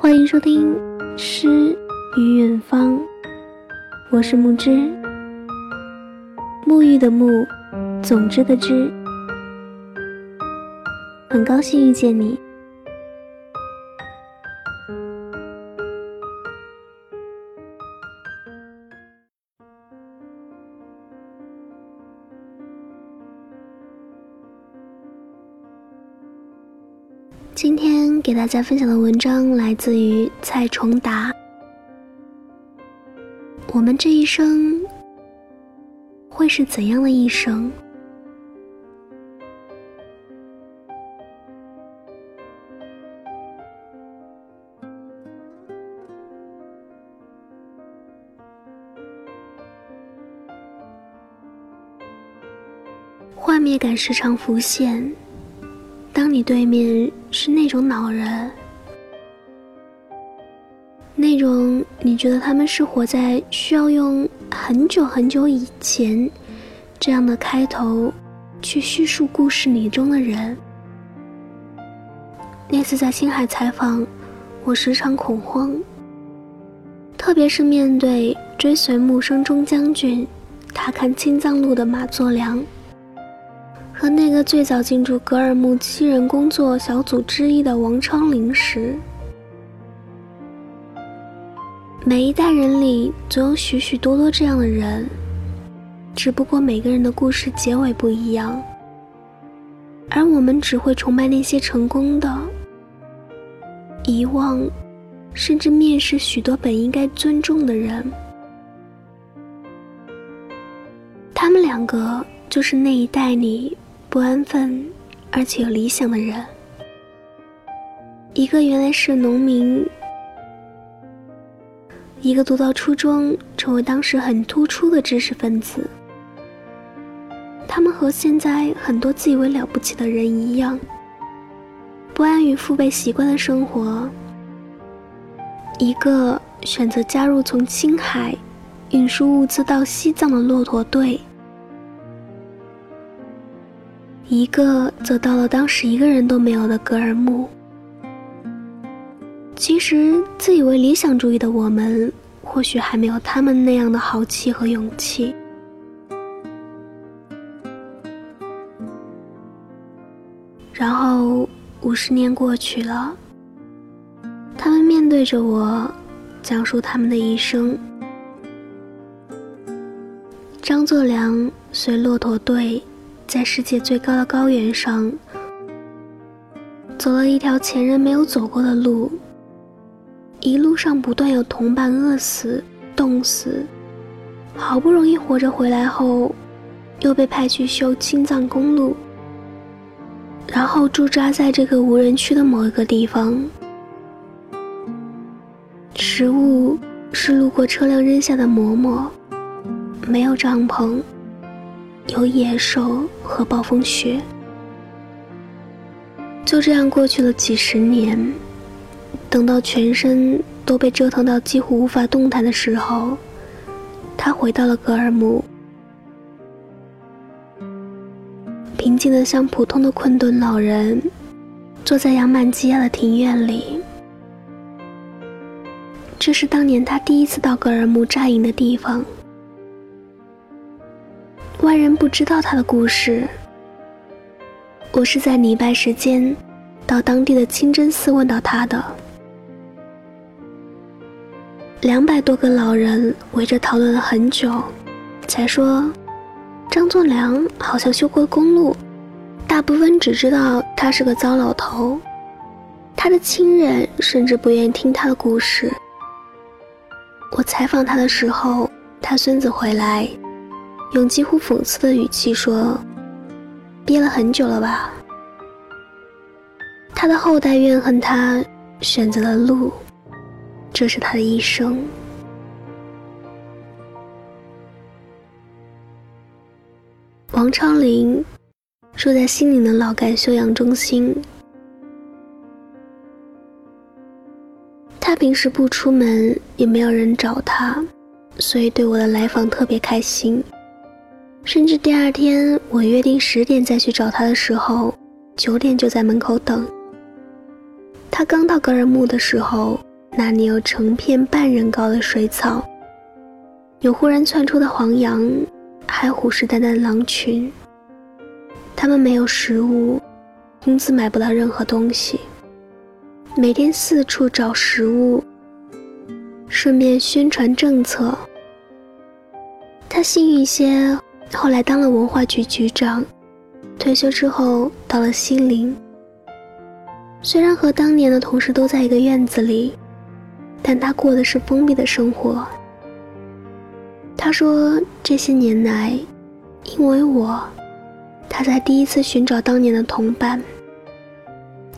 欢迎收听《诗与远方》，我是木之，沐浴的沐，总之的之，很高兴遇见你。给大家分享的文章来自于蔡崇达。我们这一生会是怎样的一生？幻灭感时常浮现。当你对面是那种老人，那种你觉得他们是活在需要用很久很久以前这样的开头去叙述故事里中的人，那次在青海采访，我时常恐慌，特别是面对追随木生中将军踏看青藏路的马作良。和那个最早进驻格尔木七人工作小组之一的王昌龄时，每一代人里总有许许多多这样的人，只不过每个人的故事结尾不一样，而我们只会崇拜那些成功的，遗忘，甚至蔑视许多本应该尊重的人。他们两个就是那一代里。不安分，而且有理想的人。一个原来是农民，一个读到初中成为当时很突出的知识分子。他们和现在很多自以为了不起的人一样，不安于父辈习惯的生活。一个选择加入从青海运输物资到西藏的骆驼队。一个则到了当时一个人都没有的格尔木。其实，自以为理想主义的我们，或许还没有他们那样的豪气和勇气。然后，五十年过去了，他们面对着我，讲述他们的一生。张作良随骆驼队。在世界最高的高原上，走了一条前人没有走过的路。一路上不断有同伴饿死、冻死，好不容易活着回来后，又被派去修青藏公路，然后驻扎在这个无人区的某一个地方。食物是路过车辆扔下的馍馍，没有帐篷。有野兽和暴风雪，就这样过去了几十年。等到全身都被折腾到几乎无法动弹的时候，他回到了格尔木，平静的像普通的困顿老人，坐在养满鸡鸭的庭院里。这是当年他第一次到格尔木扎营的地方。外人不知道他的故事。我是在礼拜时间，到当地的清真寺问到他的。两百多个老人围着讨论了很久，才说张作良好像修过公路。大部分只知道他是个糟老头，他的亲人甚至不愿意听他的故事。我采访他的时候，他孙子回来。用几乎讽刺的语气说：“憋了很久了吧？”他的后代怨恨他选择了路，这是他的一生。王昌龄住在西宁的老干休养中心，他平时不出门，也没有人找他，所以对我的来访特别开心。甚至第二天，我约定十点再去找他的时候，九点就在门口等。他刚到格尔木的时候，那里有成片半人高的水草，有忽然窜出的黄羊，还虎视眈眈的狼群。他们没有食物，因此买不到任何东西，每天四处找食物，顺便宣传政策。他幸运些，后来当了文化局局长，退休之后到了西陵。虽然和当年的同事都在一个院子里。但他过的是封闭的生活。他说：“这些年来，因为我，他才第一次寻找当年的同伴，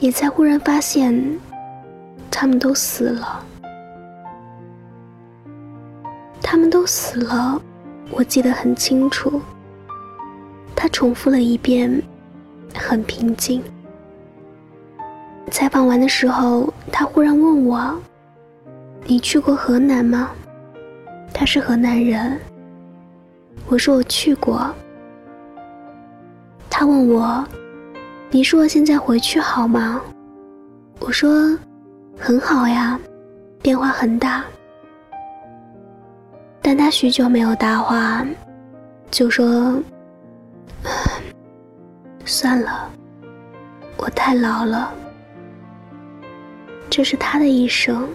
也才忽然发现，他们都死了。他们都死了，我记得很清楚。”他重复了一遍，很平静。采访完的时候，他忽然问我。你去过河南吗？他是河南人。我说我去过。他问我：“你说我现在回去好吗？”我说：“很好呀，变化很大。”但他许久没有答话，就说：“算了，我太老了。”这是他的一生。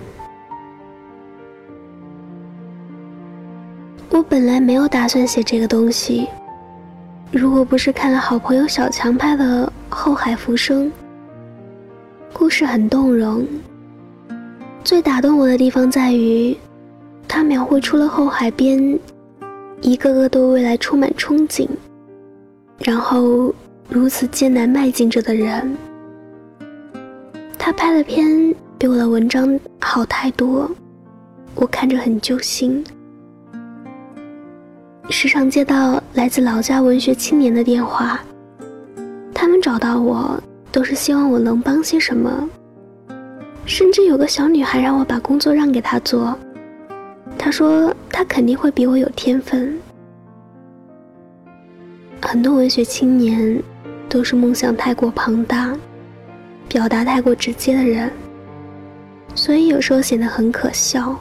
我本来没有打算写这个东西，如果不是看了好朋友小强拍的《后海浮生》，故事很动容。最打动我的地方在于，他描绘出了后海边一个个对未来充满憧憬，然后如此艰难迈进着的人。他拍的片比我的文章好太多，我看着很揪心。时常接到来自老家文学青年的电话，他们找到我都是希望我能帮些什么。甚至有个小女孩让我把工作让给她做，他说他肯定会比我有天分。很多文学青年都是梦想太过庞大，表达太过直接的人，所以有时候显得很可笑，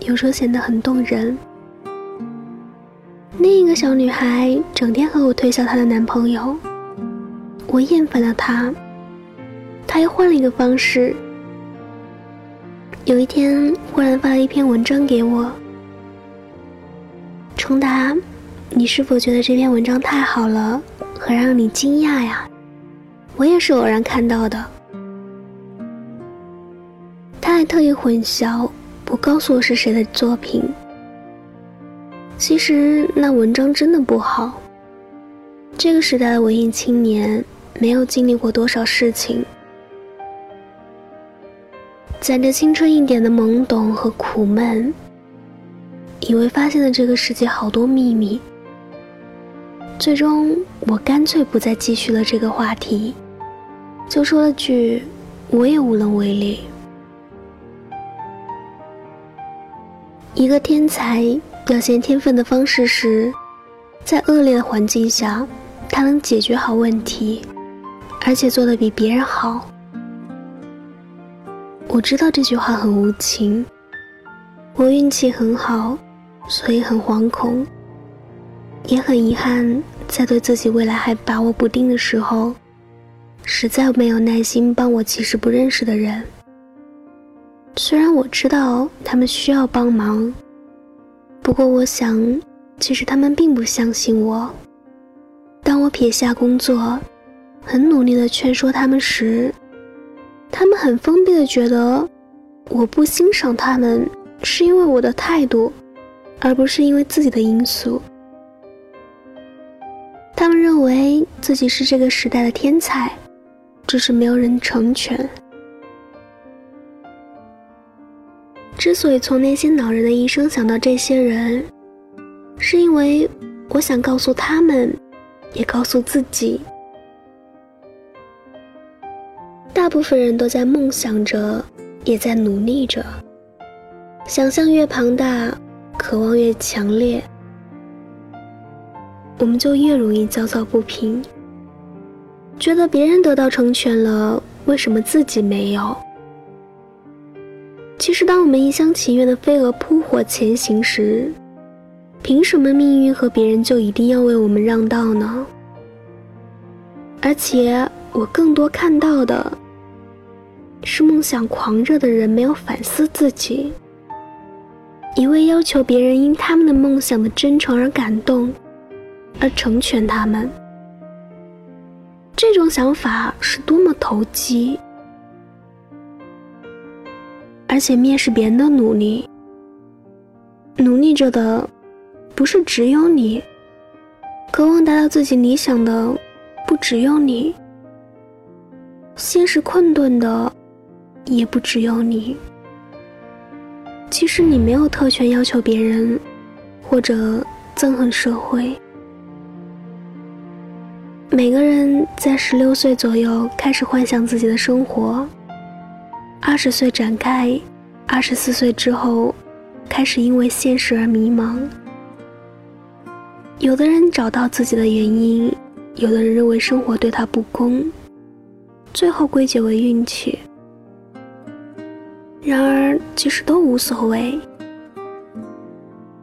有时候显得很动人。另一个小女孩整天和我推销她的男朋友，我厌烦了她，她又换了一个方式。有一天，忽然发了一篇文章给我，冲达，你是否觉得这篇文章太好了，很让你惊讶呀？我也是偶然看到的。他还特意混淆，不告诉我是谁的作品。其实那文章真的不好。这个时代的文艺青年没有经历过多少事情，攒着青春一点的懵懂和苦闷，以为发现了这个世界好多秘密。最终，我干脆不再继续了这个话题，就说了句：“我也无能为力。”一个天才。表现天分的方式是，在恶劣的环境下，他能解决好问题，而且做得比别人好。我知道这句话很无情，我运气很好，所以很惶恐，也很遗憾，在对自己未来还把握不定的时候，实在没有耐心帮我其实不认识的人。虽然我知道他们需要帮忙。不过，我想，其实他们并不相信我。当我撇下工作，很努力的劝说他们时，他们很封闭的觉得，我不欣赏他们是因为我的态度，而不是因为自己的因素。他们认为自己是这个时代的天才，只是没有人成全。之所以从那些恼人的一生想到这些人，是因为我想告诉他们，也告诉自己：大部分人都在梦想着，也在努力着。想象越庞大，渴望越强烈，我们就越容易焦躁不平，觉得别人得到成全了，为什么自己没有？其实，当我们一厢情愿的飞蛾扑火前行时，凭什么命运和别人就一定要为我们让道呢？而且，我更多看到的是梦想狂热的人没有反思自己，一味要求别人因他们的梦想的真诚而感动，而成全他们。这种想法是多么投机！而且蔑视别人的努力，努力着的不是只有你，渴望达到自己理想的不只有你，现实困顿的也不只有你。其实你没有特权要求别人，或者憎恨社会。每个人在十六岁左右开始幻想自己的生活。二十岁展开，二十四岁之后，开始因为现实而迷茫。有的人找到自己的原因，有的人认为生活对他不公，最后归结为运气。然而，其实都无所谓。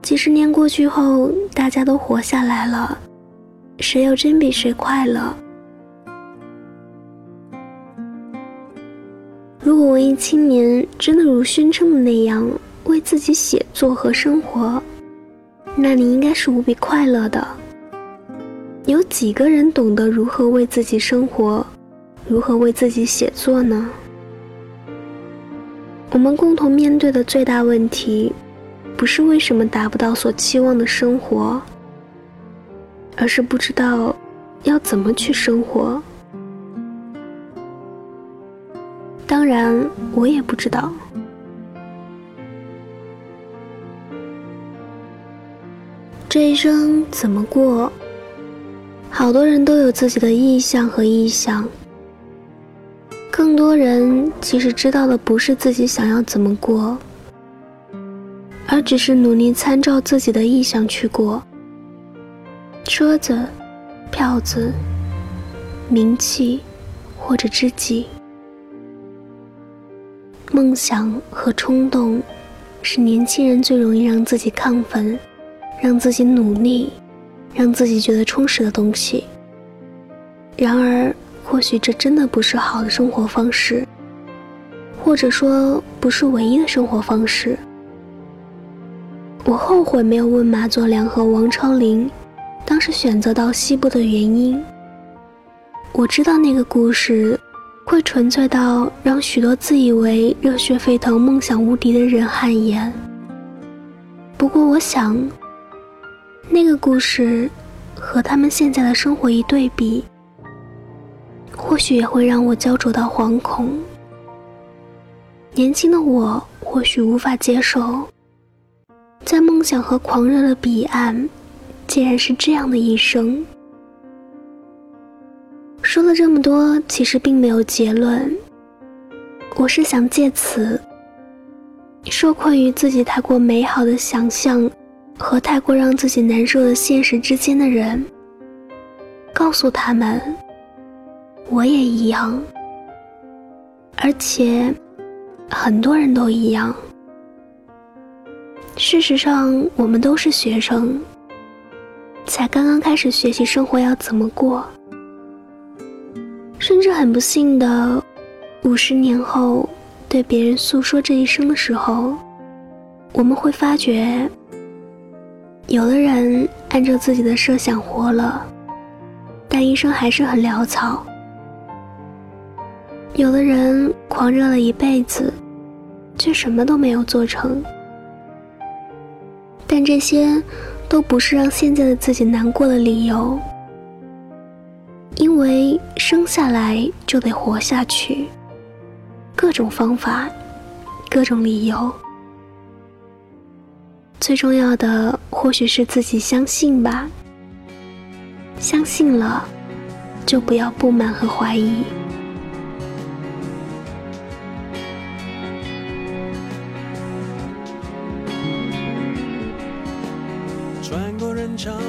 几十年过去后，大家都活下来了，谁又真比谁快乐？如果文艺青年真的如宣称的那样为自己写作和生活，那你应该是无比快乐的。有几个人懂得如何为自己生活，如何为自己写作呢？我们共同面对的最大问题，不是为什么达不到所期望的生活，而是不知道要怎么去生活。当然，我也不知道这一生怎么过。好多人都有自己的意向和意向，多人其实知道的不是自己想要怎么过，而只是努力参照自己的意向去过。车子、票子、名气，或者知己。梦想和冲动，是年轻人最容易让自己亢奋、让自己努力、让自己觉得充实的东西。然而，或许这真的不是好的生活方式，或者说不是唯一的生活方式。我后悔没有问马佐良和王超林，当时选择到西部的原因。我知道那个故事。会纯粹到让许多自以为热血沸腾、梦想无敌的人汗颜。不过，我想，那个故事和他们现在的生活一对比，或许也会让我焦灼到惶恐。年轻的我或许无法接受，在梦想和狂热的彼岸，竟然是这样的一生。说了这么多，其实并没有结论。我是想借此，受困于自己太过美好的想象和太过让自己难受的现实之间的人，告诉他们，我也一样，而且很多人都一样。事实上，我们都是学生，才刚刚开始学习生活要怎么过。甚至很不幸的，五十年后对别人诉说这一生的时候，我们会发觉，有的人按照自己的设想活了，但一生还是很潦草；有的人狂热了一辈子，却什么都没有做成。但这些都不是让现在的自己难过的理由。因为生下来就得活下去，各种方法，各种理由，最重要的或许是自己相信吧。相信了，就不要不满和怀疑。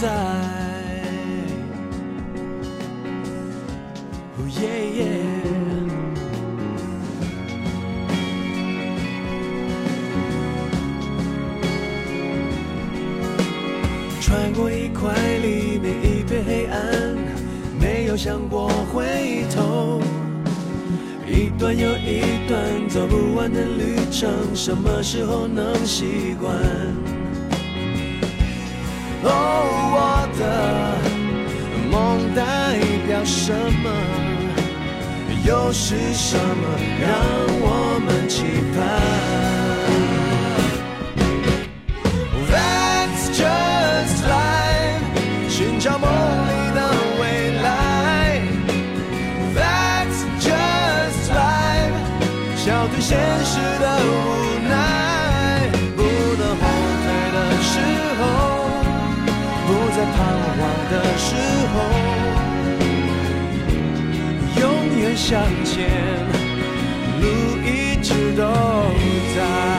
在。哦耶耶！穿过一块黎明，一片黑暗，没有想过回头。一段又一段走不完的旅程，什么时候能习惯？哦，我的梦代表什么？又是什么让我们期盼？That's just life，寻找梦里的未来。That's just life，笑对现实的无在彷徨的时候，永远向前，路一直都在。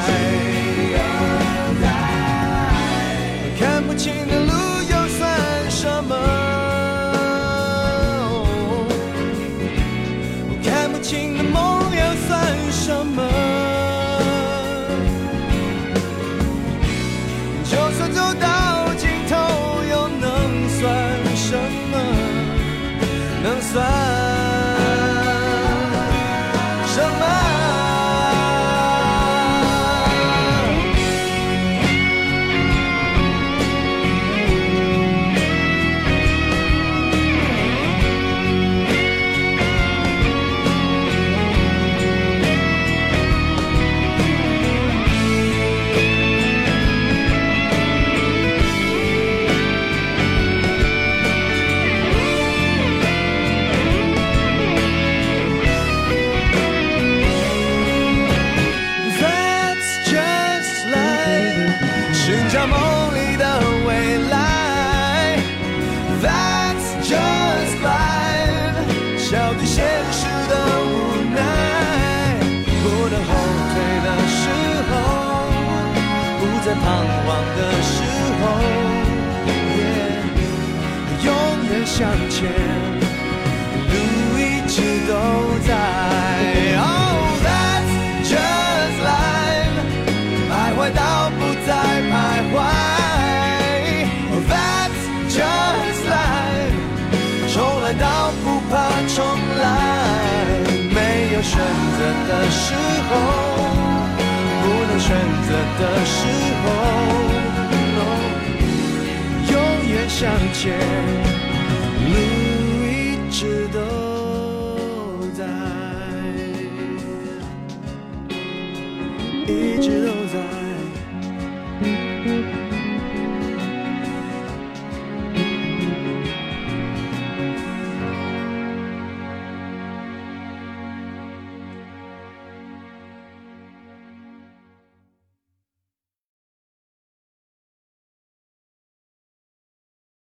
在彷徨的时候也永远向前。路一直都在。选择的时候，永远向前，路一直都在。一直都。